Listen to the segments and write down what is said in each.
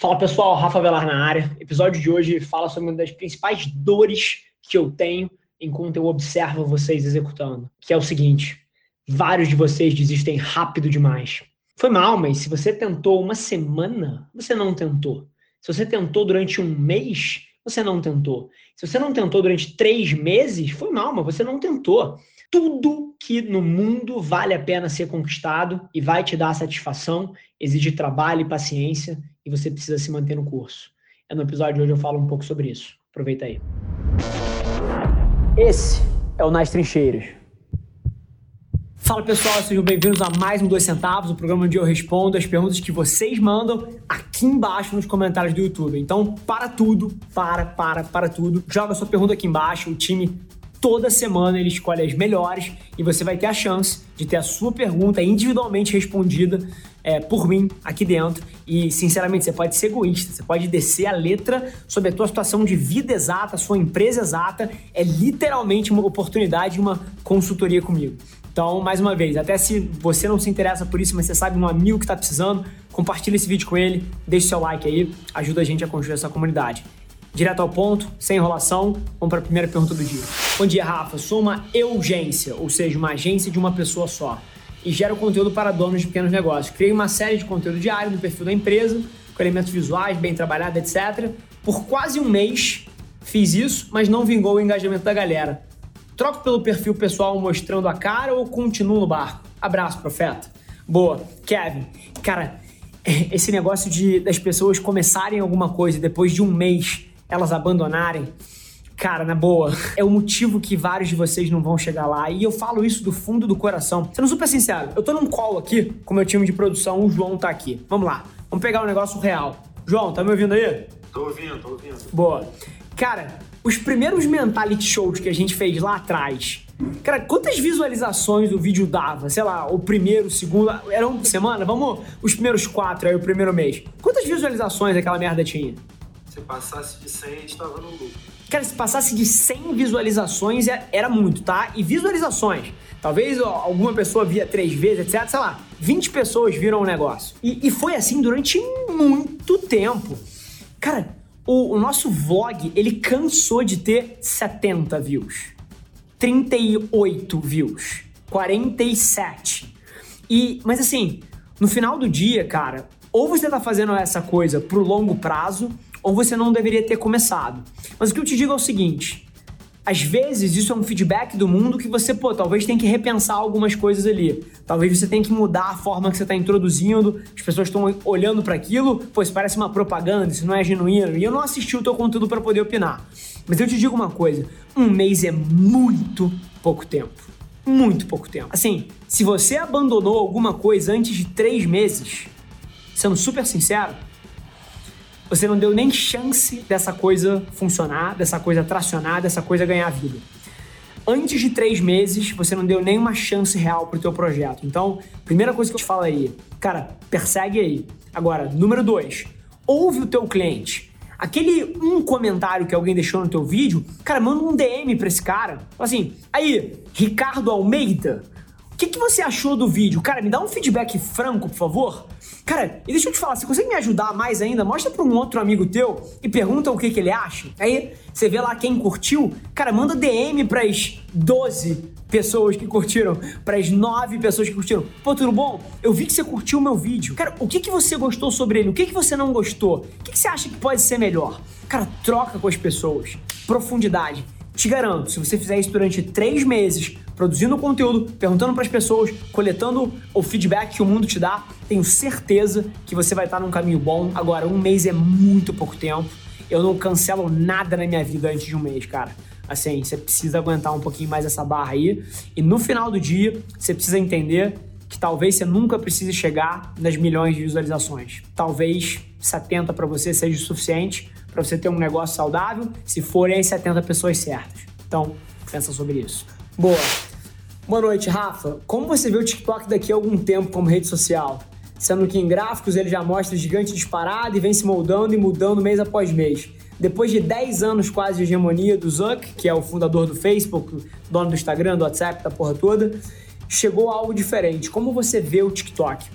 Fala pessoal, Rafa Velar na área. O episódio de hoje fala sobre uma das principais dores que eu tenho enquanto eu observo vocês executando, que é o seguinte: vários de vocês desistem rápido demais. Foi mal, mas se você tentou uma semana, você não tentou. Se você tentou durante um mês, você não tentou. Se você não tentou durante três meses, foi mal, mas você não tentou. Tudo que no mundo vale a pena ser conquistado e vai te dar satisfação exige trabalho e paciência e você precisa se manter no curso. É no episódio de hoje eu falo um pouco sobre isso. Aproveita aí. Esse é o Nas Trincheiras. Fala pessoal, sejam bem-vindos a mais um Dois Centavos, o programa onde eu respondo as perguntas que vocês mandam aqui embaixo nos comentários do YouTube. Então, para tudo, para, para, para tudo. Joga sua pergunta aqui embaixo, o time toda semana ele escolhe as melhores e você vai ter a chance de ter a sua pergunta individualmente respondida é, por mim aqui dentro. E, sinceramente, você pode ser egoísta, você pode descer a letra sobre a tua situação de vida exata, sua empresa exata. É literalmente uma oportunidade, uma consultoria comigo. Então, mais uma vez, até se você não se interessa por isso, mas você sabe um amigo que está precisando, compartilha esse vídeo com ele, deixe seu like aí, ajuda a gente a construir essa comunidade. Direto ao ponto, sem enrolação, vamos para a primeira pergunta do dia. Bom dia, Rafa. Sou uma urgência, ou seja, uma agência de uma pessoa só, e gero conteúdo para donos de pequenos negócios. Criei uma série de conteúdo diário no perfil da empresa, com elementos visuais, bem trabalhado, etc. Por quase um mês fiz isso, mas não vingou o engajamento da galera. Troco pelo perfil pessoal mostrando a cara ou continuo no barco? Abraço, profeta. Boa. Kevin, cara, esse negócio de das pessoas começarem alguma coisa depois de um mês elas abandonarem, cara, na boa, é o motivo que vários de vocês não vão chegar lá. E eu falo isso do fundo do coração. Sendo super sincero, eu tô num call aqui com meu time de produção, o João tá aqui. Vamos lá, vamos pegar um negócio real. João, tá me ouvindo aí? Tô ouvindo, tô ouvindo. Boa. Cara, os primeiros mentality shows que a gente fez lá atrás, Cara, quantas visualizações o vídeo dava? Sei lá, o primeiro, o segundo. Era uma semana? Vamos, os primeiros quatro aí, o primeiro mês. Quantas visualizações aquela merda tinha? Se passasse de 100, a gente tava no lucro. Cara, se passasse de 100 visualizações é, era muito, tá? E visualizações. Talvez alguma pessoa via três vezes, etc. Sei lá, 20 pessoas viram o negócio. E, e foi assim durante muito tempo. Cara, o, o nosso vlog, ele cansou de ter 70 views. 38 views. 47. E, mas assim, no final do dia, cara, ou você tá fazendo essa coisa pro longo prazo, ou você não deveria ter começado. Mas o que eu te digo é o seguinte: às vezes isso é um feedback do mundo que você, pô, talvez tenha que repensar algumas coisas ali. Talvez você tenha que mudar a forma que você está introduzindo, as pessoas estão olhando para aquilo, pô, isso parece uma propaganda, isso não é genuíno. E eu não assisti o teu conteúdo para poder opinar. Mas eu te digo uma coisa: um mês é muito pouco tempo. Muito pouco tempo. Assim, se você abandonou alguma coisa antes de três meses, sendo super sincero, você não deu nem chance dessa coisa funcionar, dessa coisa tracionar, dessa coisa ganhar vida. Antes de três meses, você não deu nenhuma chance real pro teu projeto. Então, primeira coisa que eu te falo aí, cara, persegue aí. Agora, número dois, ouve o teu cliente. Aquele um comentário que alguém deixou no teu vídeo, cara, manda um DM pra esse cara. Assim, aí, Ricardo Almeida, que, que você achou do vídeo? Cara, me dá um feedback franco, por favor. Cara, e deixa eu te falar, você consegue me ajudar mais ainda? Mostra pra um outro amigo teu e pergunta o que, que ele acha. Aí você vê lá quem curtiu. Cara, manda DM pras 12 pessoas que curtiram, pras 9 pessoas que curtiram. Pô, tudo bom? Eu vi que você curtiu o meu vídeo. Cara, o que, que você gostou sobre ele? O que, que você não gostou? O que, que você acha que pode ser melhor? Cara, troca com as pessoas. Profundidade. Te garanto, se você fizer isso durante três meses, produzindo conteúdo, perguntando para as pessoas, coletando o feedback que o mundo te dá, tenho certeza que você vai estar num caminho bom. Agora, um mês é muito pouco tempo. Eu não cancelo nada na minha vida antes de um mês, cara. Assim, você precisa aguentar um pouquinho mais essa barra aí. E no final do dia, você precisa entender que talvez você nunca precise chegar nas milhões de visualizações. Talvez 70 para você seja o suficiente para você ter um negócio saudável, se forem as 70 pessoas certas. Então, pensa sobre isso. Boa. Boa noite, Rafa. Como você vê o TikTok daqui a algum tempo como rede social? Sendo que em gráficos ele já mostra gigante disparado e vem se moldando e mudando mês após mês. Depois de 10 anos quase de hegemonia do Zuck, que é o fundador do Facebook, dono do Instagram, do WhatsApp, da porra toda, chegou algo diferente. Como você vê o TikTok?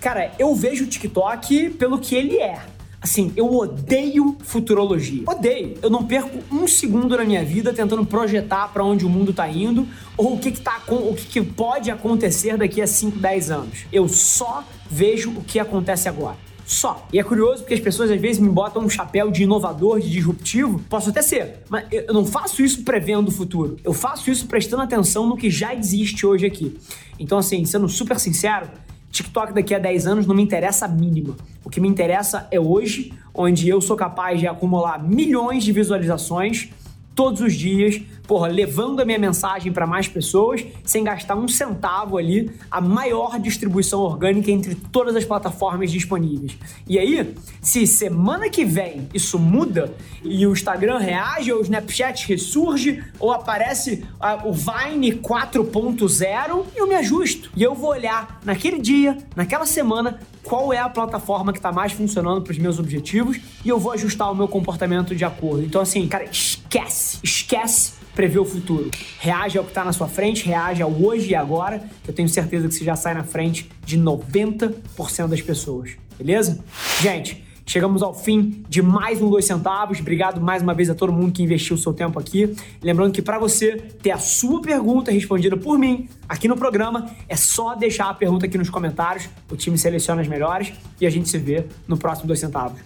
Cara, eu vejo o TikTok pelo que ele é. Assim, eu odeio futurologia. Odeio. Eu não perco um segundo na minha vida tentando projetar para onde o mundo tá indo ou o que, que, tá, o que, que pode acontecer daqui a 5, 10 anos. Eu só vejo o que acontece agora. Só. E é curioso porque as pessoas às vezes me botam um chapéu de inovador, de disruptivo. Posso até ser, mas eu não faço isso prevendo o futuro. Eu faço isso prestando atenção no que já existe hoje aqui. Então, assim, sendo super sincero, TikTok daqui a 10 anos não me interessa a mínima. O que me interessa é hoje, onde eu sou capaz de acumular milhões de visualizações todos os dias, porra, levando a minha mensagem para mais pessoas, sem gastar um centavo ali, a maior distribuição orgânica entre todas as plataformas disponíveis. E aí, se semana que vem isso muda e o Instagram reage, ou o Snapchat ressurge, ou aparece uh, o Vine 4.0, eu me ajusto. E eu vou olhar naquele dia, naquela semana, qual é a plataforma que está mais funcionando para os meus objetivos e eu vou ajustar o meu comportamento de acordo. Então, assim, cara, esquece, esquece prever o futuro. Reage ao que está na sua frente, reage ao hoje e agora, que eu tenho certeza que você já sai na frente de 90% das pessoas. Beleza? Gente, Chegamos ao fim de mais um dois centavos. Obrigado mais uma vez a todo mundo que investiu o seu tempo aqui. Lembrando que para você ter a sua pergunta respondida por mim aqui no programa, é só deixar a pergunta aqui nos comentários. O time seleciona as melhores e a gente se vê no próximo dois centavos.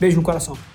Beijo no coração.